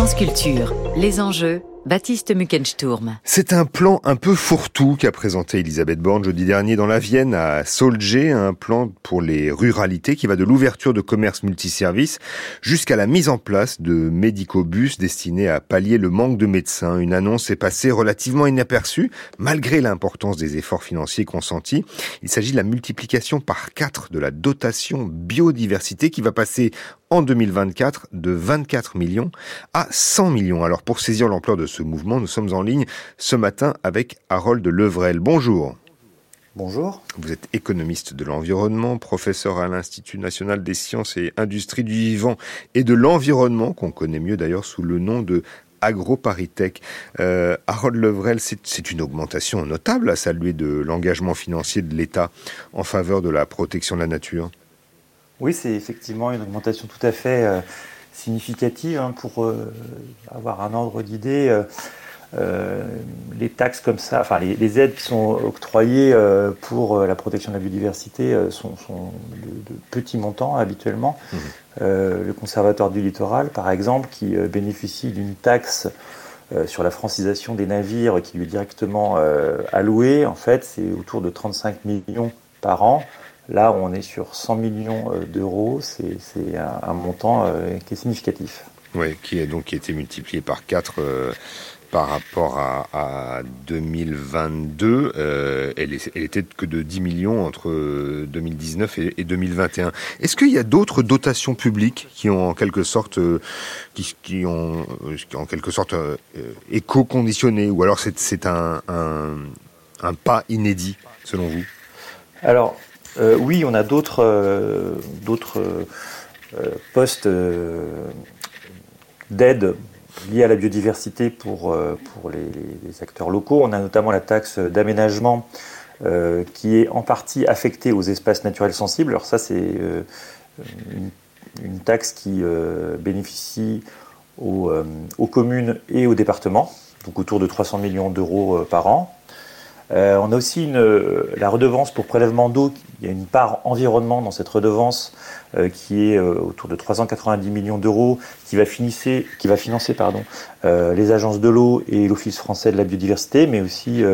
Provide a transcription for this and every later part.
France Culture, les enjeux Baptiste Muckensturm. C'est un plan un peu fourre-tout qu'a présenté Elisabeth Borne jeudi dernier dans la Vienne à Solgé, un plan pour les ruralités qui va de l'ouverture de commerces multiservices jusqu'à la mise en place de médicobus destinés à pallier le manque de médecins. Une annonce est passée relativement inaperçue malgré l'importance des efforts financiers consentis. Il s'agit de la multiplication par quatre de la dotation biodiversité qui va passer en 2024 de 24 millions à 100 millions. Alors pour saisir l'ampleur de ce mouvement, nous sommes en ligne ce matin avec Harold Levrel. Bonjour. Bonjour. Vous êtes économiste de l'environnement, professeur à l'Institut national des sciences et industries du vivant et de l'environnement, qu'on connaît mieux d'ailleurs sous le nom de AgroParisTech. Euh, Harold Levrel, c'est une augmentation notable à saluer de l'engagement financier de l'État en faveur de la protection de la nature. Oui, c'est effectivement une augmentation tout à fait euh, significative. Hein, pour euh, avoir un ordre d'idée, euh, les taxes comme ça, enfin les, aides qui sont octroyées pour la protection de la biodiversité sont, de, petits montants habituellement. Mmh. le conservatoire du littoral, par exemple, qui bénéficie d'une taxe sur la francisation des navires qui lui est directement allouée, en fait, c'est autour de 35 millions par an. Là, on est sur 100 millions euh, d'euros, c'est un, montant euh, qui est significatif. Oui, qui a donc été multiplié par 4 euh, par rapport à, 2022. elle, était que de 10 millions entre 2019 et, 2021. Est-ce qu'il y a d'autres dotations publiques qui ont en quelque sorte, qui, ont, en quelque sorte éco-conditionné, ou alors c'est un, un, un pas inédit selon vous? Alors, euh, oui, on a d'autres euh, euh, postes d'aide liés à la biodiversité pour, les, acteurs locaux. On a notamment la taxe d'aménagement qui est en partie affectée aux espaces naturels sensibles. Alors ça, c'est une, taxe qui bénéficie aux, communes et aux départements, donc autour de 300 millions d'euros par an. Euh, on a aussi euh, la redevance pour prélèvement d'eau. Il y a une part environnement dans cette redevance euh, qui est autour de 390 millions d'euros, qui va, financer, les agences de l'eau et l'Office français de la biodiversité, mais aussi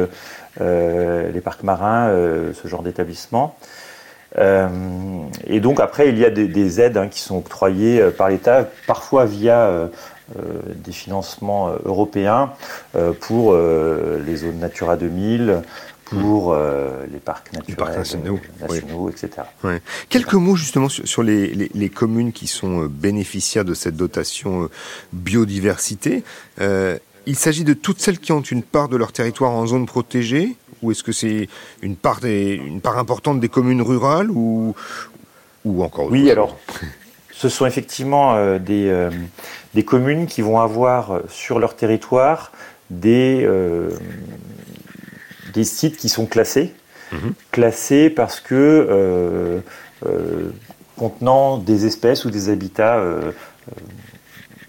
les parcs marins, ce genre d'établissement. et donc après, il y a des, aides hein, qui sont octroyées par l'État, parfois via des financements euh, européens euh, pour les zones Natura 2000, pour les parcs naturels nationaux, etc. Quelques mots justement sur, les, communes qui sont bénéficiaires de cette dotation biodiversité. il s'agit de toutes celles qui ont une part de leur territoire en zone protégée ou est-ce que c'est une part, une part importante des communes rurales ou, ou encore Oui, alors ce sont effectivement euh, euh, des, communes qui vont avoir euh, sur leur territoire des, des sites qui sont classés. Mhm. Classés parce que contenant des espèces ou des habitats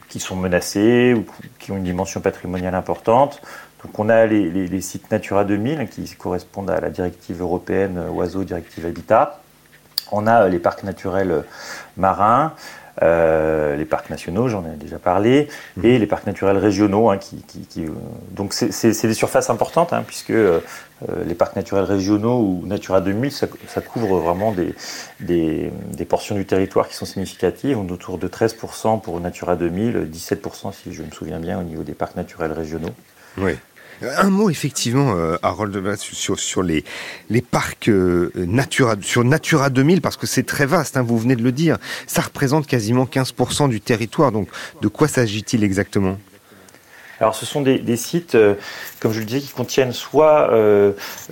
qui sont menacés ou qui ont une dimension patrimoniale importante. Donc on a les, les sites Natura 2000 qui correspondent à la directive européenne Oiseaux, directive Habitat. On a euh, les parcs naturels euh, marins, euh, les parcs nationaux, j'en ai déjà parlé, mmh. et les parcs naturels régionaux. Hein, qui, donc c'est des surfaces importantes, hein, puisque les parcs naturels régionaux ou Natura 2000, ça, couvre vraiment des, des, portions du territoire qui sont significatives, on autour de 13% pour Natura 2000, 17% si je me souviens bien au niveau des parcs naturels régionaux. Oui. Un mot effectivement, euh, Harold, sur, sur les, les parcs euh, Natura, sur Natura 2000, parce que c'est très vaste, hein, vous venez de le dire. Ça représente quasiment 15% du territoire. Donc, de quoi s'agit-il exactement? Alors ce sont des, des sites, euh, comme je le disais, qui contiennent soit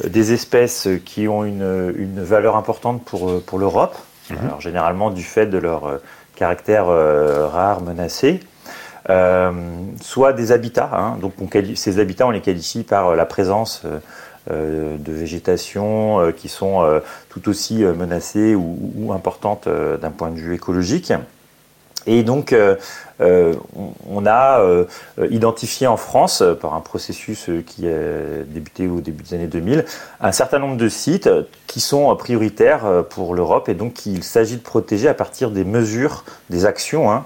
des espèces qui ont une, une valeur importante pour, pour l'Europe, alors généralement du fait de leur caractère rare, menacé, euh, soit des habitats. Hein. donc ces habitats, on les qualifie par euh, la présence euh, de végétation qui sont tout aussi menacées ou, importantes d'un point de vue écologique. Et donc, on, a identifié en France, par un processus qui a débuté au début des années 2000, un certain nombre de sites qui sont prioritaires pour l'Europe et donc il s'agit de protéger à partir des mesures, des actions hein,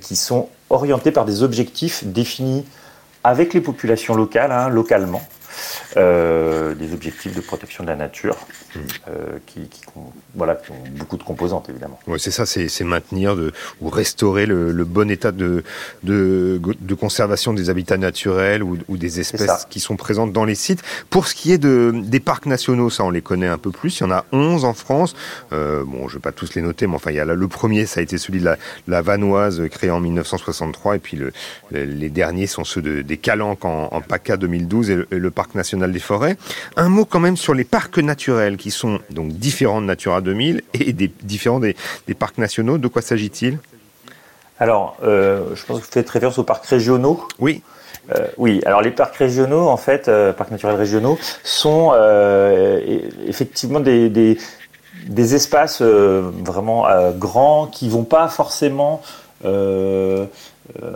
qui sont orientés par des objectifs définis avec les populations locales, hein, localement, euh, des objectifs de protection de la nature hmm. euh, qui, voilà, ont beaucoup de composantes évidemment. Ouais, c'est ça, c'est maintenir de, ou restaurer le, bon état de, de, de, conservation des habitats naturels ou, ou des espèces qui sont présentes dans les sites. Pour ce qui est de, des parcs nationaux, ça on les connaît un peu plus, il y en a 11 en France. Euh, bon, je ne vais pas tous les noter, mais enfin, il y a là, le premier, ça a été celui de la, la Vanoise, créé en 1963, et puis le, les derniers sont ceux de, des Calanques en, en PACA 2012 et le parc national des forêts. Un mot quand même sur les parcs naturels qui sont donc différents de Natura 2000 et des, différents des, parcs nationaux. De quoi s'agit-il? Alors, euh, je pense que vous faites référence aux parcs régionaux. Oui. Euh, oui, alors les parcs régionaux, en fait, euh, parcs naturels régionaux, sont effectivement des, des espaces vraiment grands qui vont pas forcément euh,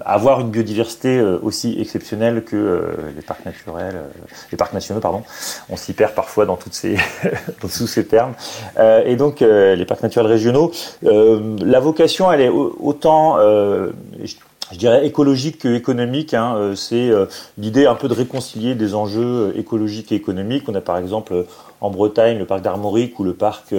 avoir une biodiversité euh, aussi exceptionnelle que euh, les parcs naturels, les parcs nationaux, pardon. On s'y perd parfois dans, toutes ces dans tous ces termes. et donc, les parcs naturels régionaux, la vocation, elle est autant, je dirais, écologique que économique. Hein. C'est l'idée un peu de réconcilier des enjeux écologiques et économiques. On a par exemple en Bretagne le parc d'Armorique ou le parc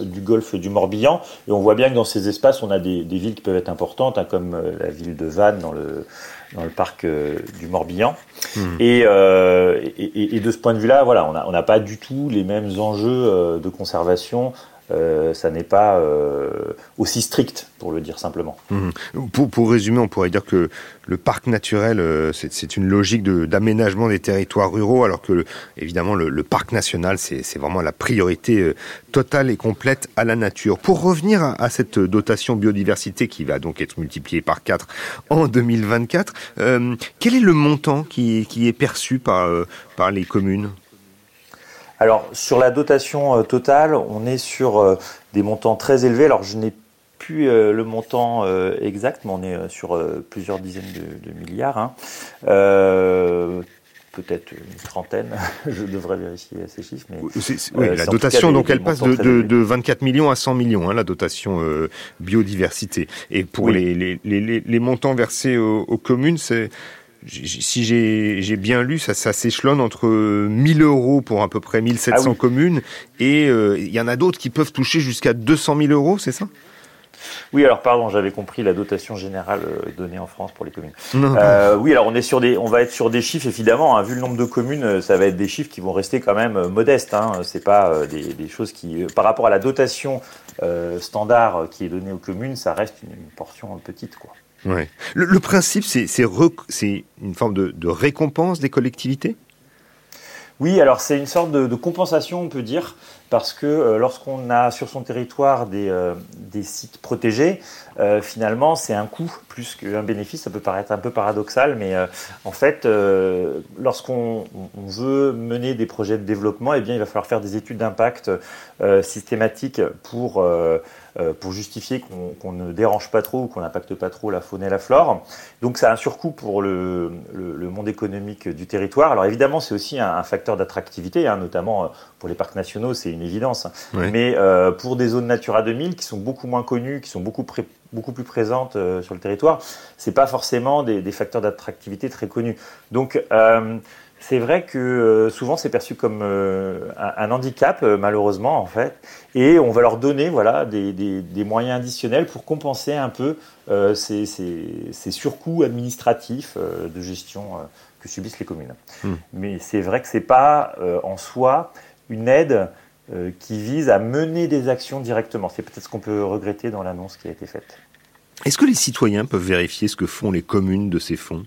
du golfe du Morbihan. Et on voit bien que dans ces espaces, on a des, villes qui peuvent être importantes, hein, comme euh, la ville de Vannes dans le, dans le parc euh, du Morbihan. Hmm. Euh, et, et, de ce point de vue-là, voilà, on n'a pas du tout les mêmes enjeux de conservation euh, ça n'est pas euh, aussi strict, pour le dire simplement. Mmh. Pour, pour, résumer, on pourrait dire que le parc naturel, euh, c'est une logique d'aménagement des territoires ruraux, alors que, évidemment, le, parc national, c'est vraiment la priorité totale et complète à la nature. Pour revenir à, cette dotation biodiversité qui va donc être multipliée par 4 en 2024, quel est le montant qui, qui est perçu par, par les communes? Alors sur la dotation euh, totale, on est sur euh, des montants très élevés. Alors je n'ai plus euh, le montant exact, mais on est sur plusieurs dizaines de, milliards. Hein. Peut-être une trentaine, je devrais vérifier ces chiffres. Mais, oui, la dotation, donc elle passe de, 24 millions à 100 millions, hein, la dotation biodiversité. Et pour les, les, montants versés aux communes, c'est si j'ai bien lu, ça, ça s'échelonne entre 1000 euros pour à peu près 1700 ah communes et euh, il y en a d'autres qui peuvent toucher jusqu'à 200 000 euros, c'est ça? Oui, alors pardon, j'avais compris la dotation générale euh, donnée en France pour les communes. Euh, oui, alors on est sur des, on va être sur des chiffres évidemment. Hein, vu le nombre de communes, ça va être des chiffres qui vont rester quand même modestes. Hein, c'est pas des, des, choses qui, par rapport à la dotation standard qui est donnée aux communes, ça reste une, une portion petite, quoi. Ouais. Le, principe, c'est une forme de, récompense des collectivités? Oui, alors c'est une sorte de, compensation, on peut dire, parce que euh, lorsqu'on a sur son territoire des, euh, sites protégés, euh, finalement, c'est un coût plus qu'un bénéfice. Ça peut paraître un peu paradoxal, mais en fait, lorsqu'on veut mener des projets de développement, eh bien, il va falloir faire des études d'impact systématiques pour euh, pour justifier qu'on ne dérange pas trop ou qu'on n'impacte pas trop la faune et la flore. Donc ça a un surcoût pour le, monde économique du territoire. Alors évidemment, c'est aussi un, facteur d'attractivité, hein, notamment euh, pour les parcs nationaux, c'est une évidence. Mais euh, pour des zones Natura 2000 qui sont beaucoup moins connues, qui sont beaucoup, beaucoup plus présentes sur le territoire, c'est pas forcément des, des facteurs d'attractivité très connus. Donc c'est vrai que euh, souvent c'est perçu comme euh, un, handicap, euh, malheureusement, en fait. Et on va leur donner voilà, des, moyens additionnels pour compenser un peu ces, surcoûts administratifs de gestion que subissent les communes. Hmm. Mais c'est vrai que ce n'est pas en soi une aide qui vise à mener des actions directement. C'est peut-être ce qu'on peut regretter dans l'annonce qui a été faite. Est-ce que les citoyens peuvent vérifier ce que font les communes de ces fonds?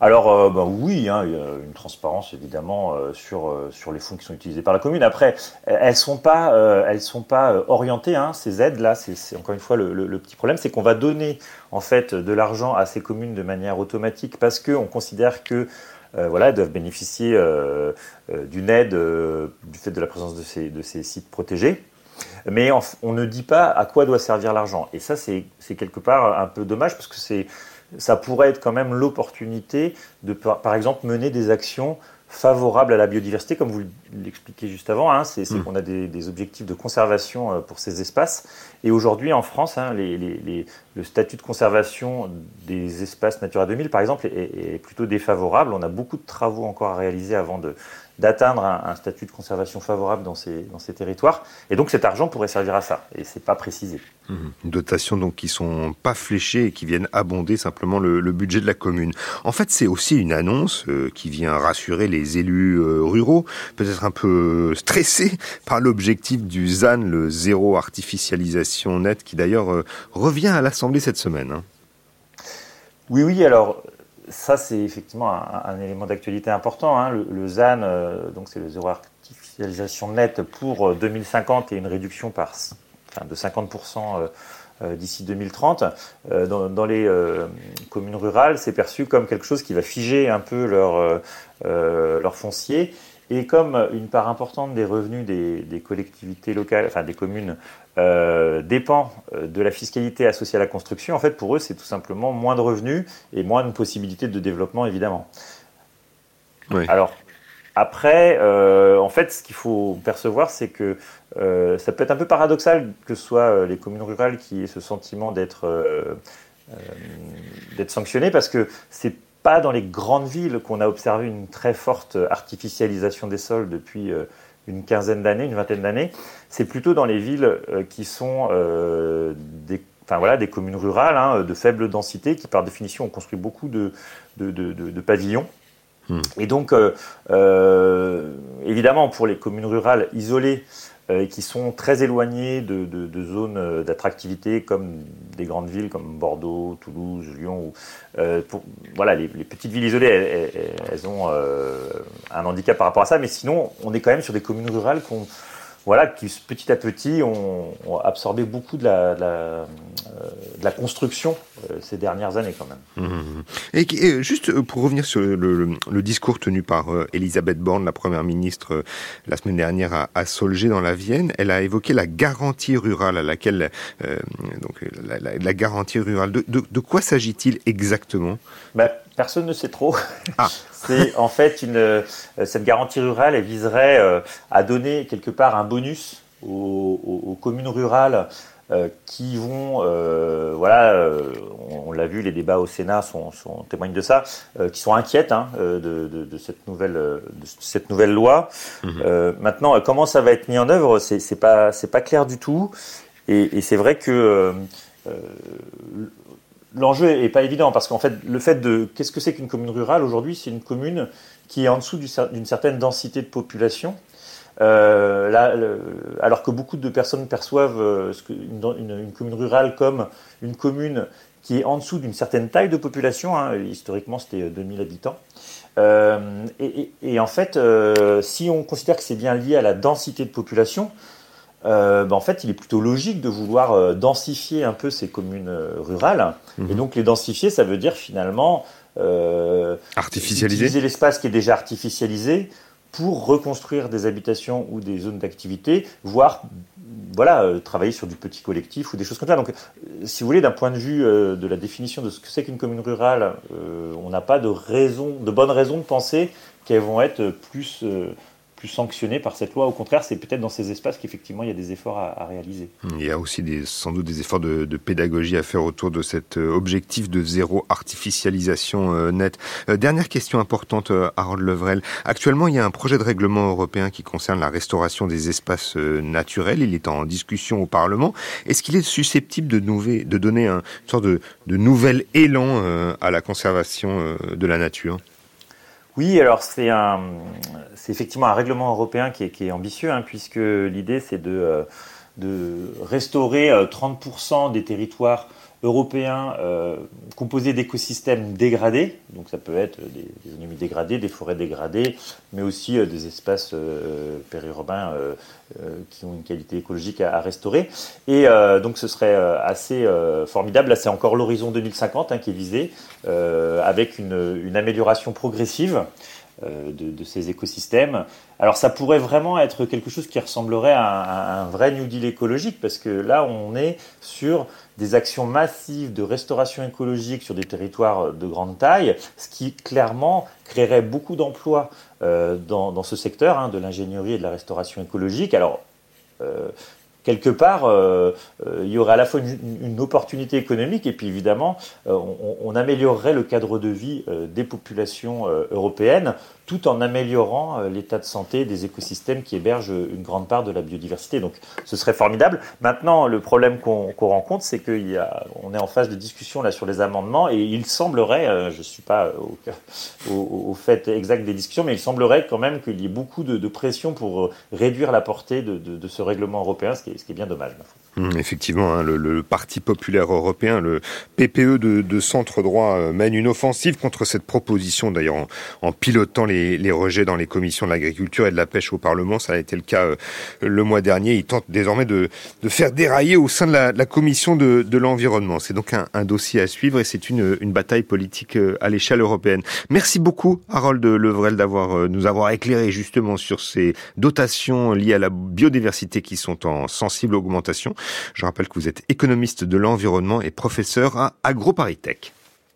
Alors euh, bah oui, hein, il y a une transparence évidemment euh, sur, euh, sur les fonds qui sont utilisés par la commune. Après, elles sont pas, elles sont pas orientées. Hein, ces aides là, c'est encore une fois le, petit problème, c'est qu'on va donner en fait de l'argent à ces communes de manière automatique parce qu'on considère que doivent bénéficier d'une aide du fait de la présence de ces sites protégés. Mais on ne dit pas à quoi doit servir l'argent. Et ça, c'est quelque part un peu dommage parce que c'est ça pourrait être quand même l'opportunité de, par exemple, mener des actions favorable à la biodiversité, comme vous l'expliquez juste avant. Hein, c'est mm. qu'on a des, objectifs de conservation euh, pour ces espaces. Et aujourd'hui, en France, hein, le statut de conservation des espaces Natura 2000, par exemple, est, plutôt défavorable. On a beaucoup de travaux encore à réaliser avant d'atteindre un, statut de conservation favorable dans ces, dans ces territoires. Et donc cet argent pourrait servir à ça, et c'est pas précisé. Mmh. Une dotation donc qui sont pas fléchées et qui viennent abonder simplement le, budget de la commune. En fait, c'est aussi une annonce euh, qui vient rassurer les élus euh, ruraux, peut-être un peu stressés par l'objectif du ZAN, le zéro artificialisation nette, qui d'ailleurs euh, revient à l'Assemblée cette semaine. Hein. Oui, oui, alors ça, c'est effectivement un, élément d'actualité important. Hein. Le, ZAN, euh, donc c'est le zéro artificialisation nette pour 2050 euh, et une réduction par, de 50% euh, d'ici 2030. Dans, les communes rurales, c'est perçu comme quelque chose qui va figer un peu leur, leur foncier. Et comme une part importante des revenus des, des collectivités locales, enfin des communes, euh, dépend euh, de la fiscalité associée à la construction, en fait, pour eux, c'est tout simplement moins de revenus et moins de possibilités de développement, évidemment. Alors, après, euh, en fait, ce qu'il faut percevoir, c'est que ça peut être un peu paradoxal que ce soit les communes rurales qui aient ce sentiment d'être d'être sanctionnées, parce que c'est pas dans les grandes villes qu'on a observé une très forte artificialisation des sols depuis une quinzaine d'années, une vingtaine d'années. C'est plutôt dans les villes euh, qui sont euh, des, enfin, voilà, des communes rurales hein, de faible densité qui, par définition, ont construit beaucoup de, de, de, pavillons. Hmm. Et donc, euh, évidemment, pour les communes rurales isolées, euh, qui sont très éloignés de, de, zones euh, d'attractivité comme des grandes villes comme Bordeaux, Toulouse, Lyon. Euh, pour, voilà, les, petites villes isolées, elles, ont un handicap par rapport à ça, mais sinon, on est quand même sur des communes rurales qui ont voilà, qui petit à petit ont, absorbé beaucoup de la, de la, euh, de la construction euh, ces dernières années quand même. Mmh, mmh, mmh. Et, juste euh, pour revenir sur le, le, discours tenu par Elisabeth Borne, la première ministre, la semaine dernière à, à, Solgé dans la Vienne, elle a évoqué la garantie rurale à laquelle donc la, la, garantie rurale. De quoi s'agit-il exactement? Ben, Personne ne sait trop. Ah. C'est en fait une, euh, cette garantie rurale, elle viserait euh, à donner quelque part un bonus aux, communes rurales euh, qui vont, voilà, on, l'a vu, les débats au Sénat sont, sont témoignent de ça, qui sont inquiètes hein, de, de, cette nouvelle, de cette nouvelle loi. Mhm. maintenant, comment ça va être mis en œuvre, c'est pas, c'est pas clair du tout. Et, et c'est vrai que l'enjeu est pas évident parce qu'en fait, le fait de qu'est-ce que c'est qu'une commune rurale aujourd'hui, c'est une commune qui est en dessous d'une certaine densité de population. Euh, là, alors que beaucoup de personnes perçoivent euh, une, commune rurale comme une commune qui est en dessous d'une certaine taille de population, hein, historiquement c'était 2000 habitants. Euh, et, et, en fait, si on considère que c'est bien lié à la densité de population, euh, ben, en fait, il est plutôt logique de vouloir euh, densifier un peu ces communes euh, rurales. Mhm. Et donc, les densifier, ça veut dire finalement artificialiser utiliser l'espace qui est déjà artificialisé pour reconstruire des habitations ou des zones d'activité, voire voilà, travailler sur du petit collectif ou des choses comme ça. Donc, si vous voulez, d'un point de vue de la définition de ce que c'est qu'une commune rurale, on n'a pas de raison, de bonne raison de penser qu'elles vont être plus plus sanctionné par cette loi. Au contraire, c'est peut-être dans ces espaces qu'effectivement il y a des efforts à, réaliser. Il y a aussi sans doute des efforts de, pédagogie à faire autour de cet euh, objectif de zéro artificialisation euh, nette. Euh, dernière question importante, Harold Levrel. Actuellement, il y a un projet de règlement européen qui concerne la restauration des espaces naturels. Il est en discussion au Parlement. Est-ce qu'il est susceptible de, donner un, une sorte de, de nouvel élan à la conservation de la nature? Oui, alors c'est effectivement un règlement européen qui est, ambitieux, hein, puisque l'idée c'est de, euh, restaurer 30% euh, des territoires européens euh, composés d'écosystèmes dégradés, donc ça peut être des, des ennemis dégradés, des forêts dégradées, mais aussi euh, des espaces euh, périurbains euh, qui ont une qualité écologique à, restaurer. Et donc ce serait assez formidable, là c'est encore l'horizon 2050 hein, qui est visé, avec une, amélioration progressive. De, ces écosystèmes. Alors ça pourrait vraiment être quelque chose qui ressemblerait à un, vrai New Deal écologique, parce que là on est sur des actions massives de restauration écologique sur des territoires de grande taille, ce qui clairement créerait beaucoup d'emplois dans, ce secteur hein, de l'ingénierie et de la restauration écologique. Alors quelque part, euh, euh, il y aurait à la fois une, opportunité économique et puis évidemment, euh, on, améliorerait le cadre de vie des populations européennes tout en améliorant euh, l'état de santé des écosystèmes qui hébergent une grande part de la biodiversité. Donc ce serait formidable. Maintenant, le problème qu'on rencontre, c'est qu'on est en phase de discussion là sur les amendements et il semblerait, euh, je ne suis pas au, fait exact des discussions, mais il semblerait quand même qu'il y ait beaucoup de, pression pour euh, réduire la portée de, ce règlement européen, ce qui est, bien dommage. Hum, effectivement, hein, le, Parti populaire européen, le PPE de, centre droit, mène une offensive contre cette proposition, d'ailleurs en, pilotant les rejets dans les commissions de l'agriculture et de la pêche au Parlement. Ça a été le cas euh, le mois dernier. Il tente désormais de, faire dérailler au sein de la, commission de, l'environnement. C'est donc un, dossier à suivre et c'est une, bataille politique euh, à l'échelle européenne. Merci beaucoup, Harold Levrel, d'avoir euh, nous avoir éclairé justement sur ces dotations liées à la biodiversité qui sont en sensible augmentation. Je rappelle que vous êtes économiste de l'environnement et professeur à AgroParisTech.